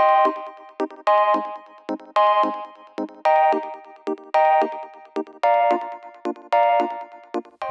you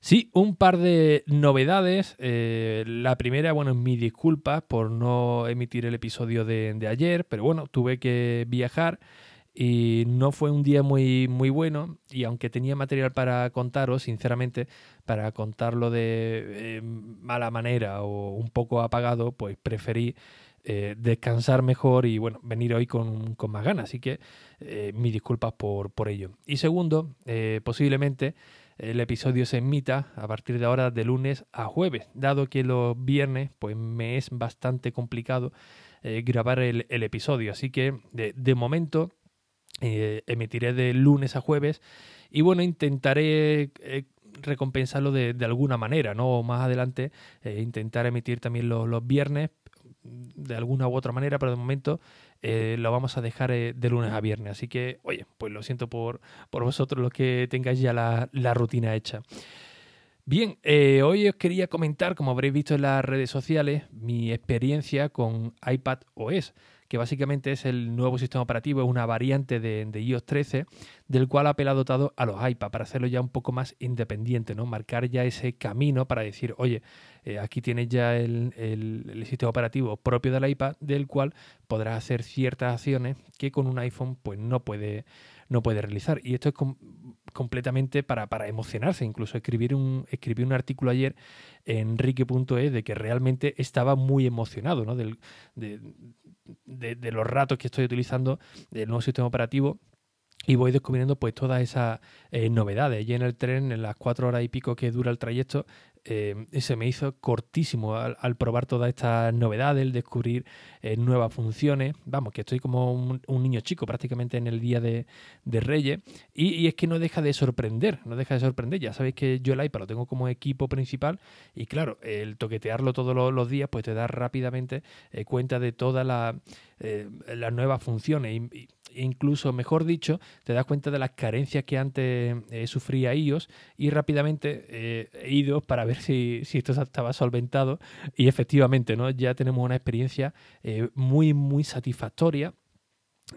Sí, un par de novedades. Eh, la primera, bueno, mi disculpa por no emitir el episodio de, ayer, pero bueno, tuve que viajar y no fue un día muy, muy bueno y aunque tenía material para contaros, sinceramente, para contarlo de eh, mala manera o un poco apagado, pues preferí eh, descansar mejor y bueno, venir hoy con, más ganas. Así que mis disculpas por, por ello. Y segundo, posiblemente el episodio se emita a partir de ahora de lunes a jueves, dado que los viernes pues me es bastante complicado eh, grabar el, episodio. Así que de, momento eh, emitiré de lunes a jueves y bueno, intentaré eh, recompensarlo de, alguna manera, ¿no? Más adelante intentar emitir también los, los viernes de alguna u otra manera, pero de momento eh, lo vamos a dejar eh, de lunes a viernes. Así que, oye, pues lo siento por, por vosotros los que tengáis ya la, rutina hecha. Bien, eh, hoy os quería comentar, como habréis visto en las redes sociales, mi experiencia con iPad OS que básicamente es el nuevo sistema operativo, es una variante de, iOS 13, del cual Apple ha dotado a los iPad para hacerlo ya un poco más independiente, ¿no? Marcar ya ese camino para decir, oye, eh, aquí tienes ya el, sistema operativo propio del iPad, del cual podrás hacer ciertas acciones que con un iPhone pues no puede, no puede realizar. Y esto es completamente para, para, emocionarse. Incluso escribir un, escribí un artículo ayer en enrique.es de que realmente estaba muy emocionado ¿no? Del, de, de, los ratos que estoy utilizando del nuevo sistema operativo y voy descubriendo pues todas esas eh, novedades. Y en el tren, en las cuatro horas y pico que dura el trayecto, eh, se me hizo cortísimo al, probar todas estas novedades, el descubrir eh, nuevas funciones. Vamos, que estoy como un, niño chico prácticamente en el día de, Reyes. Y, es que no deja de sorprender, no deja de sorprender. Ya sabéis que yo el iPad lo tengo como equipo principal y claro, el toquetearlo todos los, días pues te da rápidamente eh, cuenta de todas las nuevas funciones. Incluso, mejor dicho, te das cuenta de las carencias que antes sufría iOS y rápidamente he ido para ver si, esto estaba solventado y efectivamente ¿no? ya tenemos una experiencia eh, muy, muy satisfactoria.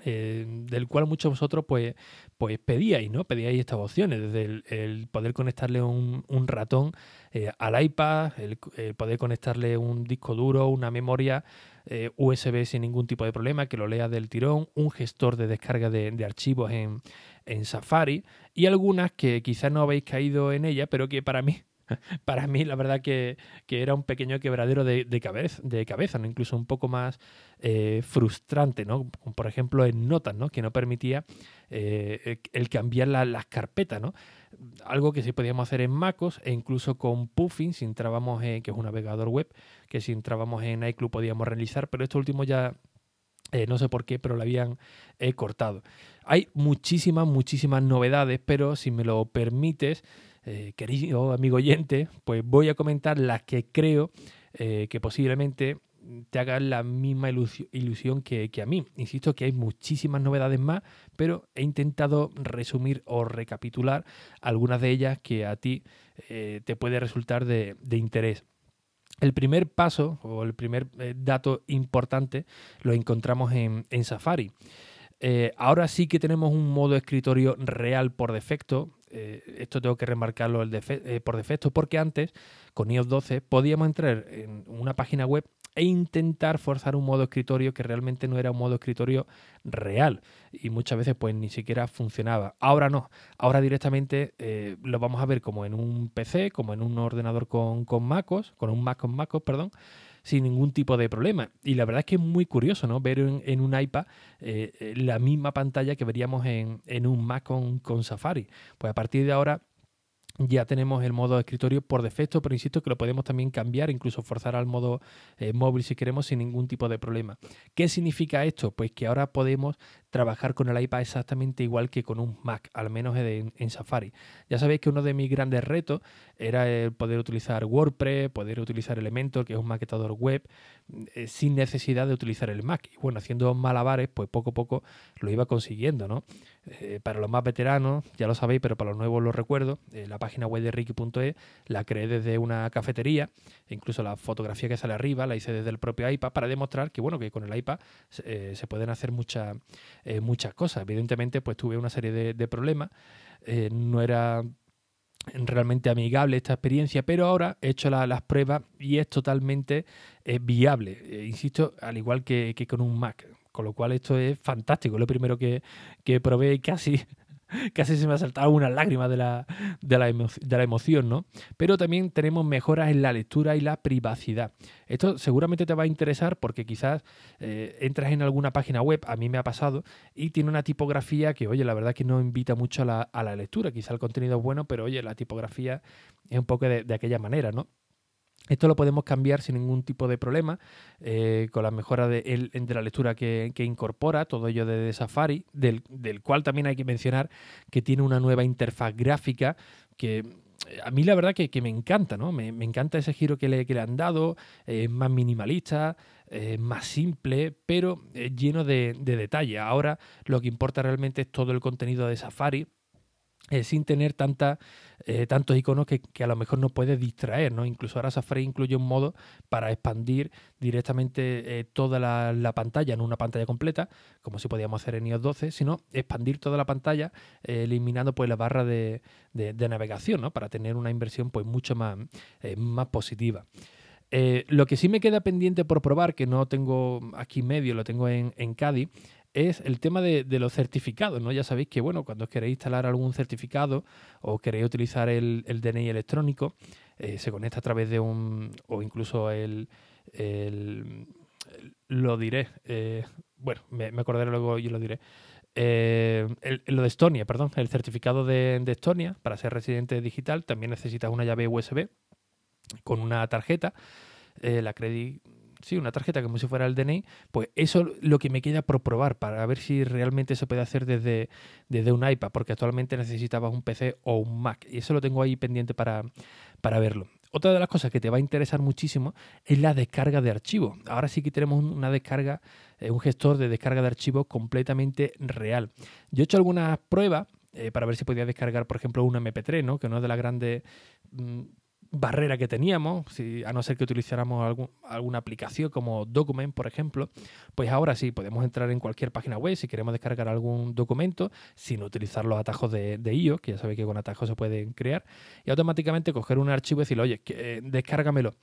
Eh, del cual muchos de vosotros pues, pues pedíais, ¿no? Pedíais estas opciones, desde el, poder conectarle un, ratón eh, al iPad, el, poder conectarle un disco duro, una memoria USB sin ningún tipo de problema, que lo lea del tirón, un gestor de descarga de, de archivos en, en, Safari y algunas que quizás no habéis caído en ella, pero que para mí para mí la verdad que, era un pequeño quebradero de, cabeza, de cabeza, ¿no? incluso un poco más eh, frustrante, ¿no? por ejemplo en Notas, ¿no? que no permitía eh, el cambiar las carpetas, ¿no? Algo que sí podíamos hacer en MacOS e incluso con Puffin, si entrábamos en, que es un navegador web, que si entrábamos en iCloud podíamos realizar, pero esto último ya eh, no sé por qué, pero lo habían cortado. Hay muchísimas, muchísimas novedades, pero si me lo permites, eh, querido amigo oyente, pues voy a comentar las que creo eh, que posiblemente te hagan la misma ilusión que, a mí. Insisto que hay muchísimas novedades más, pero he intentado resumir o recapitular algunas de ellas que a ti eh, te puede resultar de, interés. El primer paso o el primer dato importante lo encontramos en, Safari. ahora sí que tenemos un modo escritorio real por defecto. Eh, esto tengo que remarcarlo eh, por defecto, porque antes, con iOS 12, podíamos entrar en una página web e intentar forzar un modo escritorio que realmente no era un modo escritorio real y muchas veces pues ni siquiera funcionaba. Ahora no, ahora directamente eh, lo vamos a ver como en un PC, como en un ordenador con, con MacOS, con un Mac con MacOS, perdón, sin ningún tipo de problema. Y la verdad es que es muy curioso ¿no? ver en, un iPad eh, eh, la misma pantalla que veríamos en, un Mac con, con Safari. Pues a partir de ahora ya tenemos el modo escritorio por defecto, pero insisto que lo podemos también cambiar, incluso forzar al modo eh, móvil si queremos sin ningún tipo de problema. ¿Qué significa esto? Pues que ahora podemos trabajar con el iPad exactamente igual que con un Mac, al menos en, Safari. Ya sabéis que uno de mis grandes retos era el poder utilizar WordPress, poder utilizar Elementor, que es un maquetador web, eh, sin necesidad de utilizar el Mac. Y bueno, haciendo malabares, pues poco a poco lo iba consiguiendo, ¿no? Eh, para los más veteranos, ya lo sabéis, pero para los nuevos lo recuerdo, eh, la página web de Ricky.es la creé desde una cafetería, e incluso la fotografía que sale arriba la hice desde el propio iPad para demostrar que, bueno, que con el iPad se pueden hacer muchas muchas cosas. Evidentemente, pues tuve una serie de, problemas, no era realmente amigable esta experiencia, pero ahora he hecho las pruebas y es totalmente viable. insisto, al igual que, que, con un Mac. Con lo cual esto es fantástico. Lo primero que, que probé casi, casi se me ha saltado una lágrima de la, de, la de la emoción, ¿no? Pero también tenemos mejoras en la lectura y la privacidad. Esto seguramente te va a interesar porque quizás eh, entras en alguna página web, a mí me ha pasado, y tiene una tipografía que, oye, la verdad que no invita mucho a la, a la lectura. Quizá el contenido es bueno, pero oye, la tipografía es un poco de, de aquella manera, ¿no? Esto lo podemos cambiar sin ningún tipo de problema eh, con la mejora de, la lectura que, incorpora, todo ello de Safari, del, cual también hay que mencionar que tiene una nueva interfaz gráfica que eh, a mí la verdad que, me encanta, ¿no? Me, encanta ese giro que le, que le han dado, es más minimalista, más simple, pero lleno de, de detalle. Ahora lo que importa realmente es todo el contenido de Safari eh, sin tener tanta, eh, tantos iconos que, a lo mejor nos puede distraer, ¿no? Incluso ahora Safari incluye un modo para expandir directamente eh, toda la, pantalla, no una pantalla completa, como si podíamos hacer en iOS 12, sino expandir toda la pantalla eliminando pues la barra de, navegación, ¿no? Para tener una inversión pues mucho más, positiva. lo que sí me queda pendiente por probar, que no tengo aquí medio, lo tengo en, en es el tema de, los certificados, ¿no? Ya sabéis que, bueno, cuando queréis instalar algún certificado o queréis utilizar el, DNI electrónico, eh, se conecta a través de un, o incluso el, lo diré, eh, bueno, me, acordaré luego y lo diré. Eh, lo de Estonia, perdón, el certificado de, de, Estonia para ser residente digital también necesitas una llave USB con una tarjeta, la Credit sí, una tarjeta como si fuera el DNI, pues eso es lo que me queda por probar para ver si realmente se puede hacer desde, desde un iPad, porque actualmente necesitabas un PC o un Mac y eso lo tengo ahí pendiente para, para verlo. Otra de las cosas que te va a interesar muchísimo es la descarga de archivos. Ahora sí que tenemos una descarga, eh, un gestor de descarga de archivos completamente real. Yo he hecho algunas pruebas eh, para ver si podía descargar, por ejemplo, un MP3, ¿no? que no es de las grandes mm, barrera que teníamos, si, a no ser que utilizáramos algún, alguna aplicación como Document, por ejemplo, pues ahora sí podemos entrar en cualquier página web si queremos descargar algún documento sin utilizar los atajos de, de iOS, que ya sabéis que con atajos se pueden crear, y automáticamente coger un archivo y decirle, oye, eh, descárgamelo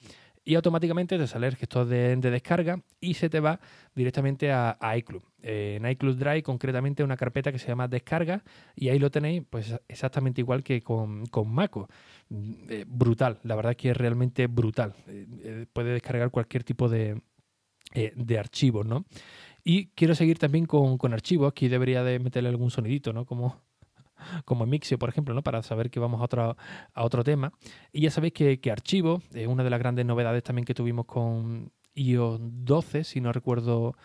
y automáticamente te sale el gestor de, descarga y se te va directamente a, iCloud. en iCloud Drive concretamente una carpeta que se llama descarga y ahí lo tenéis pues exactamente igual que con, con Maco. Mm, eh, brutal, la verdad es que es realmente brutal. Eh, eh, puede descargar cualquier tipo de, de archivos, ¿no? Y quiero seguir también con, con, archivos, aquí debería de meterle algún sonidito, ¿no? Como como Mixio, por ejemplo, ¿no? para saber que vamos a otro, a otro tema. Y ya sabéis que, que Archivo es una de las grandes novedades también que tuvimos con iOS 12, si no recuerdo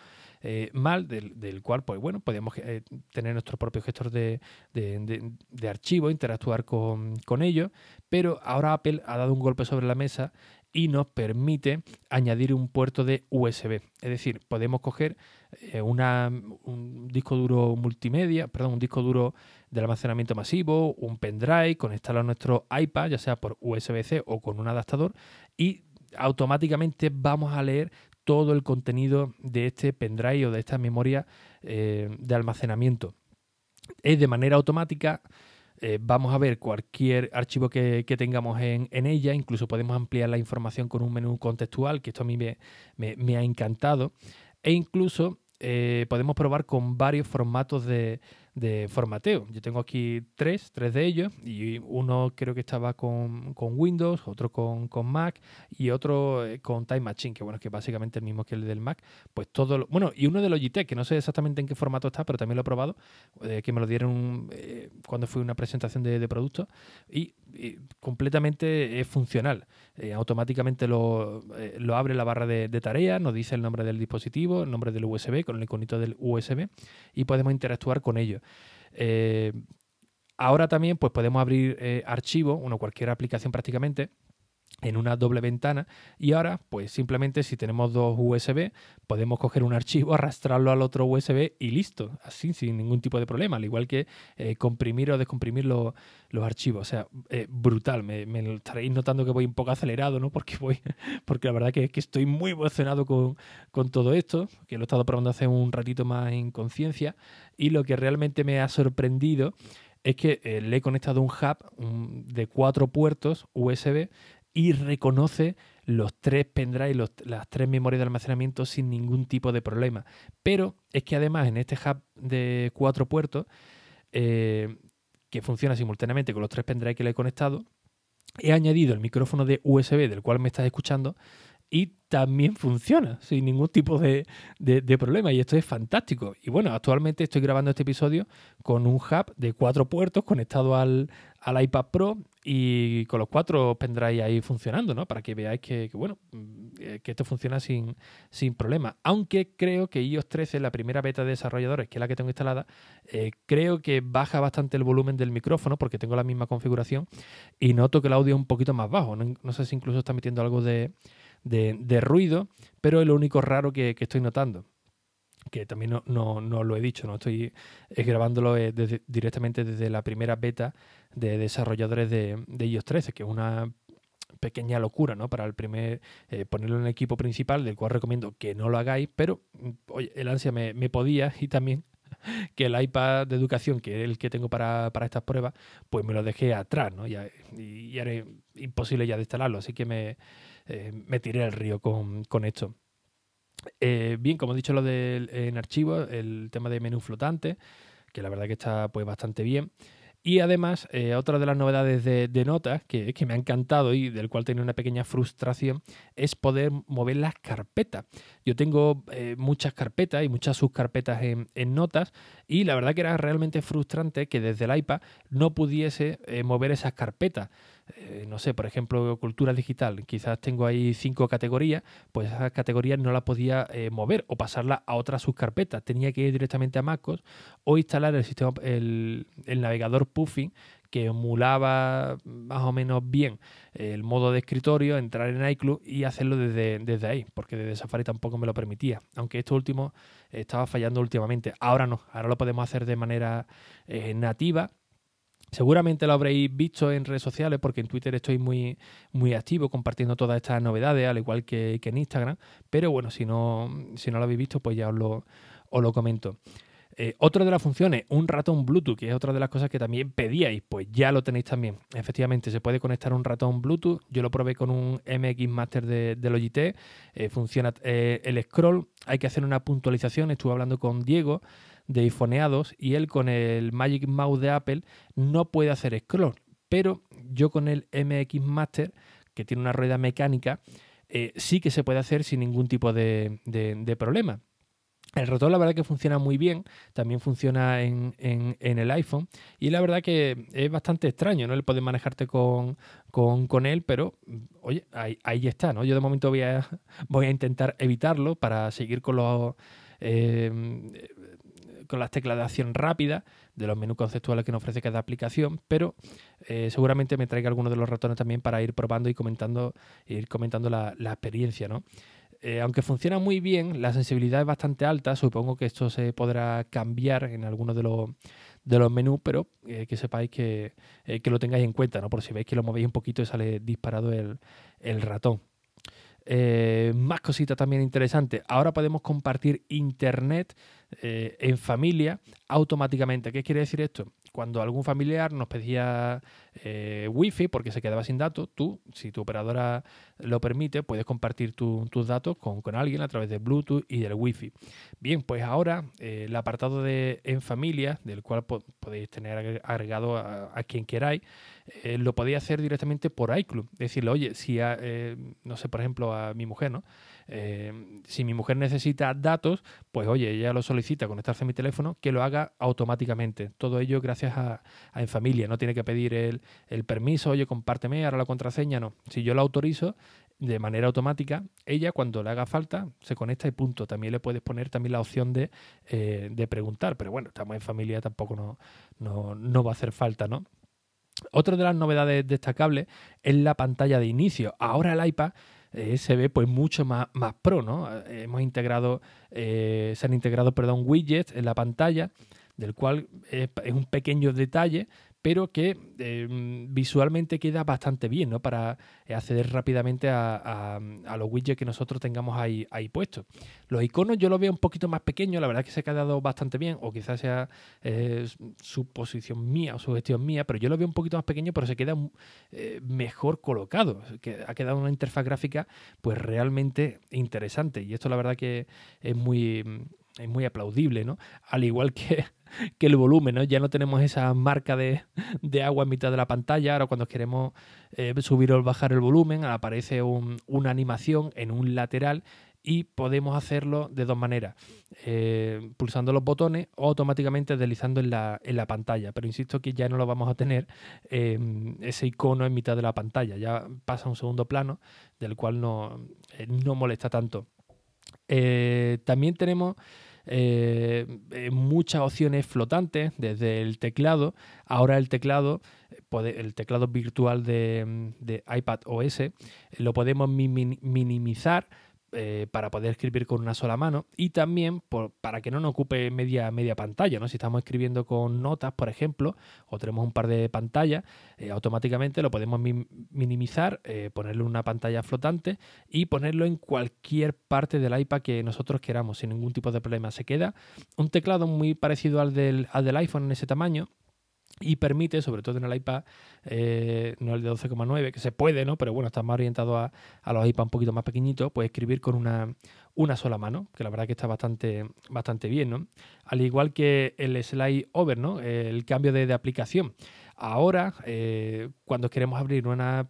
eh, mal, del, cual, pues bueno, podíamos eh, tener nuestro propio gestor de, de, archivo, interactuar con, con ellos, pero ahora Apple ha dado un golpe sobre la mesa y nos permite añadir un puerto de USB. Es decir, podemos coger eh, un disco duro multimedia, perdón, un disco duro de almacenamiento masivo, un pendrive, conectarlo a nuestro iPad, ya sea por USB-C o con un adaptador, y automáticamente vamos a leer todo el contenido de este pendrive o de esta memoria eh, de almacenamiento. Es de manera automática, eh, vamos a ver cualquier archivo que, tengamos en, ella, incluso podemos ampliar la información con un menú contextual, que esto a mí me, ha encantado, e incluso eh, podemos probar con varios formatos de, de formateo. Yo tengo aquí tres, tres de ellos, y uno creo que estaba con, Windows, otro con, Mac y otro eh, con Time Machine, que bueno, que básicamente el mismo que el del Mac. Pues todo, bueno, y uno de Logitech, que no sé exactamente en qué formato está, pero también lo he probado, eh, que me lo dieron eh, cuando fue una presentación de, de productos, y, completamente es funcional. automáticamente lo, lo, abre la barra de, de tareas, nos dice el nombre del dispositivo, el nombre del USB, con el iconito del USB, y podemos interactuar con ello. Eh, ahora también pues podemos abrir eh, archivos, cualquier aplicación prácticamente, en una doble ventana y ahora pues simplemente si tenemos dos USB podemos coger un archivo, arrastrarlo al otro USB y listo, así sin ningún tipo de problema, al igual que eh, comprimir o descomprimir los archivos, o sea, brutal, me, estaréis notando que voy un poco acelerado, ¿no? Porque voy, porque la verdad que, que estoy muy emocionado con, con todo esto, que lo he estado probando hace un ratito más en conciencia y lo que realmente me ha sorprendido es que eh, le he conectado un hub de cuatro puertos USB y reconoce los tres pendrive, las tres memorias de almacenamiento sin ningún tipo de problema. Pero es que además en este hub de cuatro puertos, eh, que funciona simultáneamente con los tres pendrive que le he conectado, he añadido el micrófono de USB del cual me estás escuchando y también funciona sin ningún tipo de, problema y esto es fantástico. Y bueno, actualmente estoy grabando este episodio con un hub de cuatro puertos conectado al, iPad Pro y con los cuatro pendrive ahí funcionando, ¿no? Para que veáis que, bueno, eh, que esto funciona sin, sin. Aunque creo que iOS 13, la primera beta de desarrolladores, que es la que tengo instalada, eh, creo que baja bastante el volumen del micrófono porque tengo la misma configuración y noto que el audio es un poquito más bajo. no sé si incluso está metiendo algo de de, ruido, pero es lo único raro que, estoy notando que también no, no, lo he dicho, no estoy grabándolo eh, directamente desde la primera beta de desarrolladores de, de iOS 13, que es una pequeña locura, ¿no? Para el primer eh, ponerlo en el equipo principal, del cual recomiendo que no lo hagáis, pero oye, el ansia me, podía y también que el iPad de educación, que es el que tengo para, estas pruebas, pues me lo dejé atrás, ¿no? y, y era imposible ya de instalarlo, así que me, eh, me tiré al río con, esto. Eh, bien, como he dicho lo del en archivo, el tema de menú flotante, que la verdad que está pues bastante bien. Y además, eh, otra de las novedades de, notas que, que, me ha encantado y del cual tenía una pequeña frustración es poder mover las carpetas. Yo tengo muchas carpetas y muchas subcarpetas en, en, notas y la verdad que era realmente frustrante que desde el iPad no pudiese mover esas carpetas. Eh, no sé, por ejemplo, cultura digital, quizás tengo ahí cinco categorías, pues esas categorías no las podía eh, mover o pasarlas a otra subcarpeta. Tenía que ir directamente a MacOS o instalar el sistema, el, navegador Puffin que emulaba más o menos bien el modo de escritorio, entrar en iCloud y hacerlo desde, desde ahí, porque desde Safari tampoco me lo permitía. Aunque esto último estaba fallando últimamente. Ahora no, ahora lo podemos hacer de manera eh, nativa Seguramente lo habréis visto en redes sociales porque en Twitter estoy muy, muy activo compartiendo todas estas novedades, al igual que, en Instagram. Pero bueno, si no, si no lo habéis visto, pues ya os lo, os lo comento. Eh, otra de las funciones, un ratón Bluetooth, que es otra de las cosas que también pedíais, pues ya lo tenéis también. Efectivamente, se puede conectar un ratón Bluetooth. Yo lo probé con un MX Master de, de Logitech. Eh, funciona eh, el scroll. Hay que hacer una puntualización. Estuve hablando con Diego de iPhoneados y él con el Magic Mouse de Apple no puede hacer scroll. Pero yo con el MX Master, que tiene una rueda mecánica, eh, sí que se puede hacer sin ningún tipo de, problema. El ratón la verdad que funciona muy bien, también funciona en, el iPhone y la verdad que es bastante extraño, ¿no? El poder manejarte con, él, pero oye, ahí, está, ¿no? Yo de momento voy a, voy a intentar evitarlo para seguir con los... Eh, con las teclas de acción rápida de los menús conceptuales que nos ofrece cada aplicación, pero eh, seguramente me traiga algunos de los ratones también para ir probando y comentando, ir comentando la, experiencia, ¿no? Eh, aunque funciona muy bien, la sensibilidad es bastante alta, supongo que esto se podrá cambiar en algunos de los, de los menús, pero eh, que sepáis que, que, lo tengáis en cuenta, ¿no? Por si veis que lo movéis un poquito y sale disparado el, el ratón. Eh, más cositas también interesantes. Ahora podemos compartir internet eh, en familia automáticamente. ¿Qué quiere decir esto? Cuando algún familiar nos pedía eh, Wi-Fi porque se quedaba sin datos, tú, si tu operadora lo permite, puedes compartir tus datos con, alguien a través de Bluetooth y del Wi-Fi. Bien, pues ahora eh, el apartado de en familia, del cual podéis tener agregado a, quien queráis, eh, lo podéis hacer directamente por iClub. Decirle, oye, si, no sé, por ejemplo, a mi mujer, ¿no? Eh, si mi mujer necesita datos, pues oye, ella lo solicita conectarse a mi teléfono, que lo haga automáticamente. Todo ello gracias a, En Familia. No tiene que pedir el, permiso, oye, compárteme ahora la contraseña, no. Si yo lo autorizo, de manera automática, ella cuando le haga falta se conecta y punto. También le puedes poner también la opción de, eh, preguntar, pero bueno, estamos en familia, tampoco no, no, no va a hacer falta, ¿no? Otra de las novedades destacables es la pantalla de inicio. Ahora el iPad eh, se ve pues mucho más, más pro, ¿no? Hemos integrado, eh, se han integrado, perdón, widgets en la pantalla, del cual es un pequeño detalle, pero que em, visualmente queda bastante bien, ¿no? Para acceder rápidamente a, los widgets que nosotros tengamos ahí, puestos. Los iconos yo los veo un poquito más pequeños, la verdad es que se ha quedado bastante bien, o quizás sea eh, su posición mía o su gestión mía, pero yo lo veo un poquito más pequeño, pero se queda eh, mejor colocado. Que ha quedado una interfaz gráfica pues realmente interesante. Y esto la verdad que es muy es muy aplaudible, ¿no? Al igual que, que el volumen, ¿no? Ya no tenemos esa marca de, agua en mitad de la pantalla. Ahora cuando queremos eh, subir o bajar el volumen, aparece una animación en un lateral y podemos hacerlo de dos maneras, eh, pulsando los botones o automáticamente deslizando en la, en la, pantalla. Pero insisto que ya no lo vamos a tener em, ese icono en mitad de la pantalla, ya pasa un segundo plano del cual no, eh, no molesta tanto. Eh, también tenemos eh, eh, muchas opciones flotantes desde el teclado. Ahora el teclado, el teclado virtual de, de iPad OS, lo podemos minimizar eh, para poder escribir con una sola mano y también para que no nos ocupe media, media pantalla. ¿no? Si estamos escribiendo con notas, por ejemplo, o tenemos un par de pantallas, eh, automáticamente lo podemos minimizar, eh, ponerle una pantalla flotante y ponerlo en cualquier parte del iPad que nosotros queramos sin ningún tipo de problema. Se queda un teclado muy parecido al del, al del iPhone en ese tamaño y permite, sobre todo en el iPad, eh, no el de 12,9, que se puede, ¿no? Pero bueno, está más orientado a, los iPad un poquito más pequeñitos, pues escribir con una, una sola mano, que la verdad que está bastante, bastante bien, ¿no? Al igual que el slide over, ¿no? El cambio de, aplicación. Ahora, eh, cuando queremos abrir una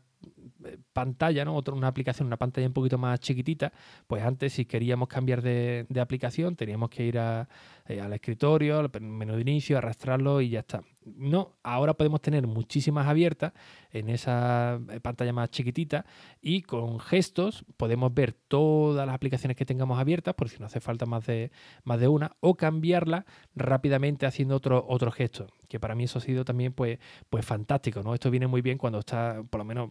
pantalla, ¿no? Otra, una aplicación, una pantalla un poquito más chiquitita, pues antes si queríamos cambiar de, aplicación teníamos que ir eh, al escritorio, al menú de inicio, arrastrarlo y ya está. No, ahora podemos tener muchísimas abiertas en esa eh, pantalla más chiquitita y con gestos podemos ver todas las aplicaciones que tengamos abiertas, por si no hace falta más de, más de una, o cambiarla rápidamente haciendo otro, otro gesto, que para mí eso ha sido también pues, pues fantástico, ¿no? Esto viene muy bien cuando está, por lo menos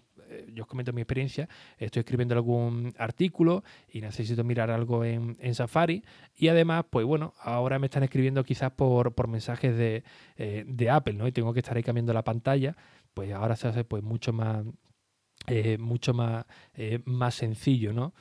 yo os comento mi experiencia, estoy escribiendo algún artículo y necesito mirar algo en, Safari y además, pues bueno, ahora me están escribiendo quizás por, mensajes de, eh, de, Apple, ¿no? Y tengo que estar ahí cambiando la pantalla, pues ahora se hace pues mucho más, eh, mucho más, más sencillo, ¿no?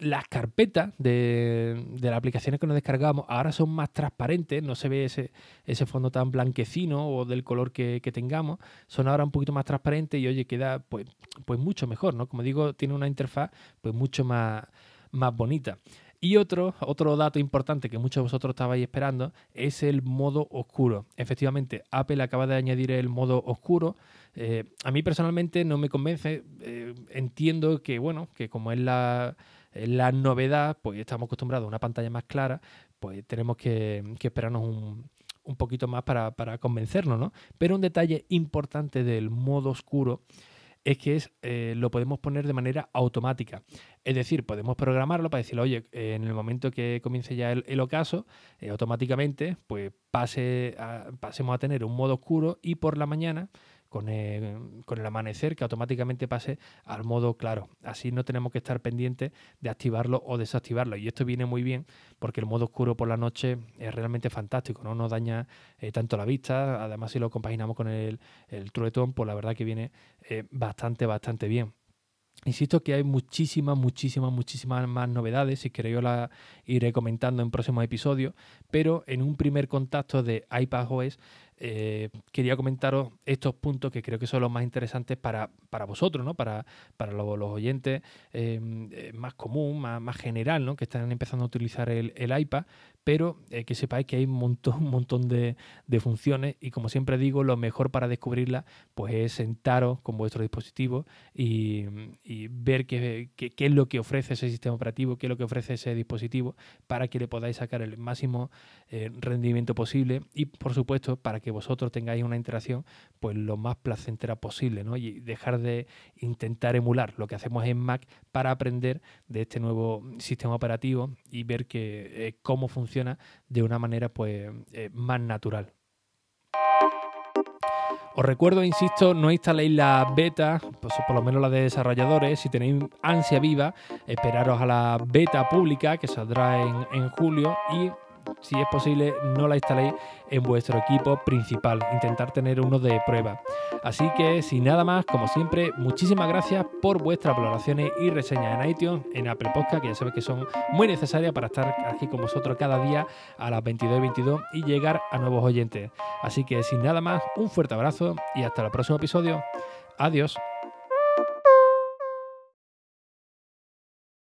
Las carpetas de, las aplicaciones que nos descargamos ahora son más transparentes, no se ve ese, ese fondo tan blanquecino o del color que, tengamos, son ahora un poquito más transparentes y oye, queda pues, pues mucho mejor, ¿no? Como digo, tiene una interfaz pues mucho más, más bonita. Y otro, otro dato importante que muchos de vosotros estabais esperando es el modo oscuro. Efectivamente, Apple acaba de añadir el modo oscuro. Eh, a mí personalmente no me convence. Eh, entiendo que, bueno, que como es la, la novedad, pues estamos acostumbrados a una pantalla más clara, pues tenemos que, esperarnos un, poquito más para, convencernos, ¿no? Pero un detalle importante del modo oscuro es que es, eh, lo podemos poner de manera automática. Es decir, podemos programarlo para decirle, oye, en el momento que comience ya el, ocaso, eh, automáticamente, pues pase pasemos a tener un modo oscuro y por la mañana con el, amanecer que automáticamente pase al modo claro. Así no tenemos que estar pendientes de activarlo o desactivarlo. Y esto viene muy bien porque el modo oscuro por la noche es realmente fantástico, no nos daña eh, tanto la vista. Además, si lo compaginamos con el, el Truetón, pues la verdad que viene eh, bastante, bastante bien. Insisto que hay muchísimas, muchísimas, muchísimas más novedades, si queréis os las iré comentando en próximos episodios, pero en un primer contacto de iPadOS eh, quería comentaros estos puntos que creo que son los más interesantes para, para vosotros, ¿no? para, para los, oyentes em, eh, más común, más, más, general, ¿no? que están empezando a utilizar el, iPad, pero eh, que sepáis que hay un montón, un montón de, funciones y como siempre digo, lo mejor para descubrirlas pues es sentaros con vuestro dispositivo y, ver qué, qué, qué, es lo que ofrece ese sistema operativo, qué es lo que ofrece ese dispositivo para que le podáis sacar el máximo rendimiento posible y por supuesto para que vosotros tengáis una interacción pues lo más placentera posible y dejar de intentar emular lo que hacemos en Mac para aprender de este nuevo sistema operativo y ver que, eh, cómo funciona de una manera pues eh, más natural. Os recuerdo, insisto, no instaléis la beta, pues por lo menos la de desarrolladores. Si tenéis ansia viva, esperaros a la beta pública que saldrá en, en julio y si es posible, no la instaléis en vuestro equipo principal. Intentar tener uno de prueba. Así que, sin nada más, como siempre, muchísimas gracias por vuestras valoraciones y reseñas en iTunes, en Apple Podcast, que ya sabéis que son muy necesarias para estar aquí con vosotros cada día a las 22 y 22 y llegar a nuevos oyentes. Así que, sin nada más, un fuerte abrazo y hasta el próximo episodio. Adiós.